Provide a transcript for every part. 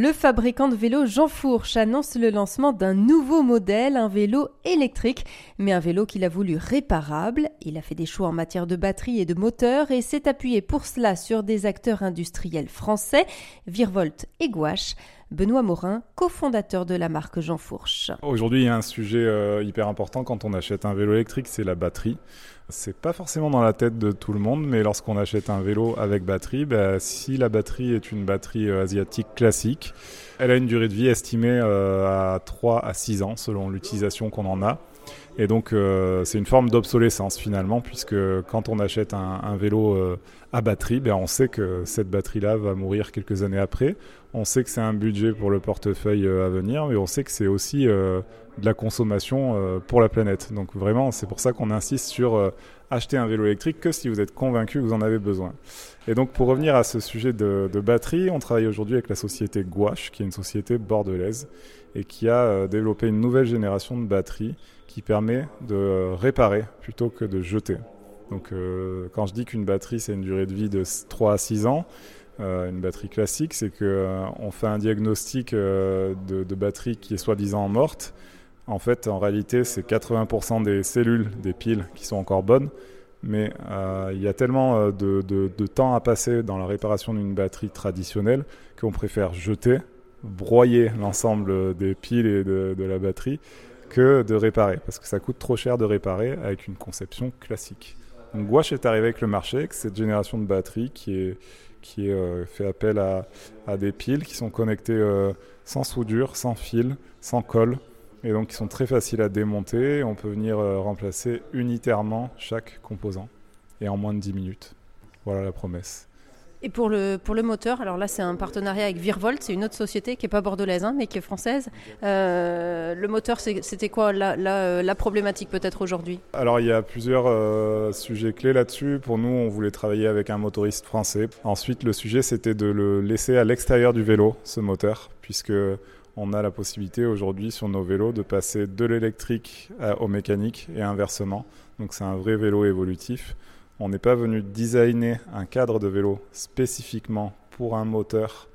Le fabricant de vélos Jean Fourche annonce le lancement d'un nouveau modèle, un vélo électrique, mais un vélo qu'il a voulu réparable. Il a fait des choix en matière de batterie et de moteur et s'est appuyé pour cela sur des acteurs industriels français, Virvolt et Gouache. Benoît Morin, cofondateur de la marque Jean Fourche. Aujourd'hui, il y a un sujet euh, hyper important quand on achète un vélo électrique, c'est la batterie. C'est pas forcément dans la tête de tout le monde, mais lorsqu'on achète un vélo avec batterie, bah, si la batterie est une batterie euh, asiatique classique, elle a une durée de vie estimée euh, à 3 à 6 ans selon l'utilisation qu'on en a. Et donc, c'est une forme d'obsolescence finalement, puisque quand on achète un, vélo à batterie, ben, on sait que cette batterie-là va mourir quelques années après. On sait que c'est un budget pour le portefeuille euh, à venir, mais on sait que c'est aussi de la consommation pour la planète. Donc vraiment, c'est pour ça qu'on insiste sur acheter un vélo électrique que si vous êtes convaincu que vous en avez besoin. Et donc, pour revenir à ce sujet de, batterie, on travaille aujourd'hui avec la société Gouache, qui est une société bordelaise et qui a développé une nouvelle génération de batteries qui permet de réparer plutôt que de jeter. Donc euh, quand je dis qu'une batterie c'est une durée de vie de 3 à 6 ans, euh, une batterie classique, c'est qu'on euh, fait un diagnostic de, de, batterie qui est soi-disant morte. En fait, en réalité, c'est 80% des cellules des piles qui sont encore bonnes, mais il y a tellement de, temps à passer dans la réparation d'une batterie traditionnelle qu'on préfère jeter, broyer l'ensemble des piles et de, la batterie que de réparer, parce que ça coûte trop cher de réparer avec une conception classique. Donc Gouache est arrivé avec le marché, avec cette génération de batteries qui est, qui est euh, fait appel à, à, des piles qui sont connectées euh, sans soudure, sans fil, sans colle, et donc qui sont très faciles à démonter. On peut venir euh, remplacer unitairement chaque composant, et en moins de 10 minutes. Voilà la promesse. Et pour le, pour le moteur, alors là c'est un partenariat avec Virvolt, c'est une autre société qui n'est pas bordelaise hein, mais qui est française. Euh, le moteur, c'était quoi la, la, la problématique peut-être aujourd'hui? Alors il y a plusieurs euh, sujets clés là-dessus. Pour nous, on voulait travailler avec un motoriste français. Ensuite, le sujet c'était de le laisser à l'extérieur du vélo, ce moteur, puisque on a la possibilité aujourd'hui sur nos vélos de passer de l'électrique au mécanique et inversement. Donc c'est un vrai vélo évolutif. On n'est pas venu designer un cadre de vélo spécifiquement pour un moteur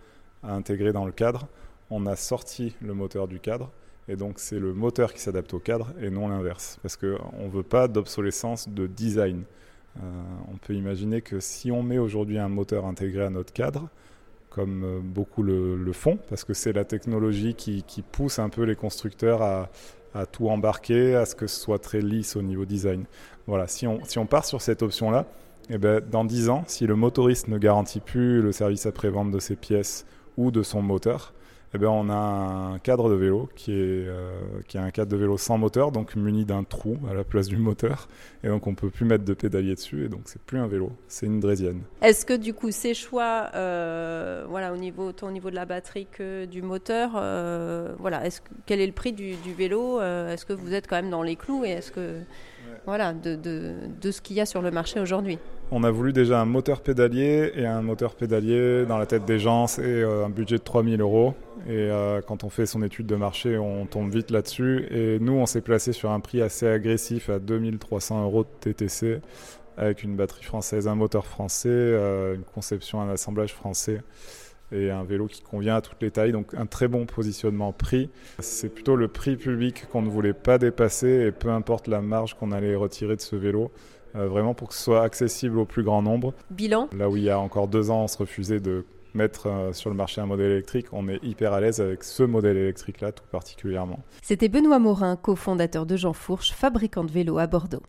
à intégrer dans le cadre. On a sorti le moteur du cadre et donc c'est le moteur qui s'adapte au cadre et non l'inverse. Parce qu'on ne veut pas d'obsolescence de design. Euh, on peut imaginer que si on met aujourd'hui un moteur intégré à notre cadre, comme euh, beaucoup le, font, parce que c'est la technologie qui, pousse un peu les constructeurs à, à tout embarquer, à ce que ce soit très lisse au niveau design. Voilà, si on, si on part sur cette option-là, eh ben, dans 10 ans, si le motoriste ne garantit plus le service après-vente de ses pièces ou de son moteur, eh ben, on a un cadre de vélo qui est, euh, qui est un cadre de vélo sans moteur, donc muni d'un trou à la place du moteur. Et donc on peut plus mettre de pédalier dessus, et donc c'est plus un vélo, c'est une draisienne. Est-ce que du coup ces choix, euh, voilà, au niveau, autant au niveau de la batterie que du moteur, euh, voilà, est-ce, quel est le prix du, du vélo Est-ce que vous êtes quand même dans les clous et est-ce que voilà, de, de, de ce qu'il y a sur le marché aujourd'hui? On a voulu déjà un moteur pédalier et un moteur pédalier dans la tête des gens, c'est euh, un budget de 3000 euros. Et euh, quand on fait son étude de marché, on tombe vite là-dessus. Et nous, on s'est placé sur un prix assez agressif à 2300 euros de TTC avec une batterie française, un moteur français, euh, une conception, un assemblage français et un vélo qui convient à toutes les tailles. Donc un très bon positionnement prix. C'est plutôt le prix public qu'on ne voulait pas dépasser et peu importe la marge qu'on allait retirer de ce vélo. Euh, vraiment pour que ce soit accessible au plus grand nombre. Bilan? Là où il y a encore deux ans, on se refusait de mettre euh, sur le marché un modèle électrique, on est hyper à l'aise avec ce modèle électrique-là tout particulièrement. C'était Benoît Morin, cofondateur de Jean Fourche, fabricant de vélos à Bordeaux.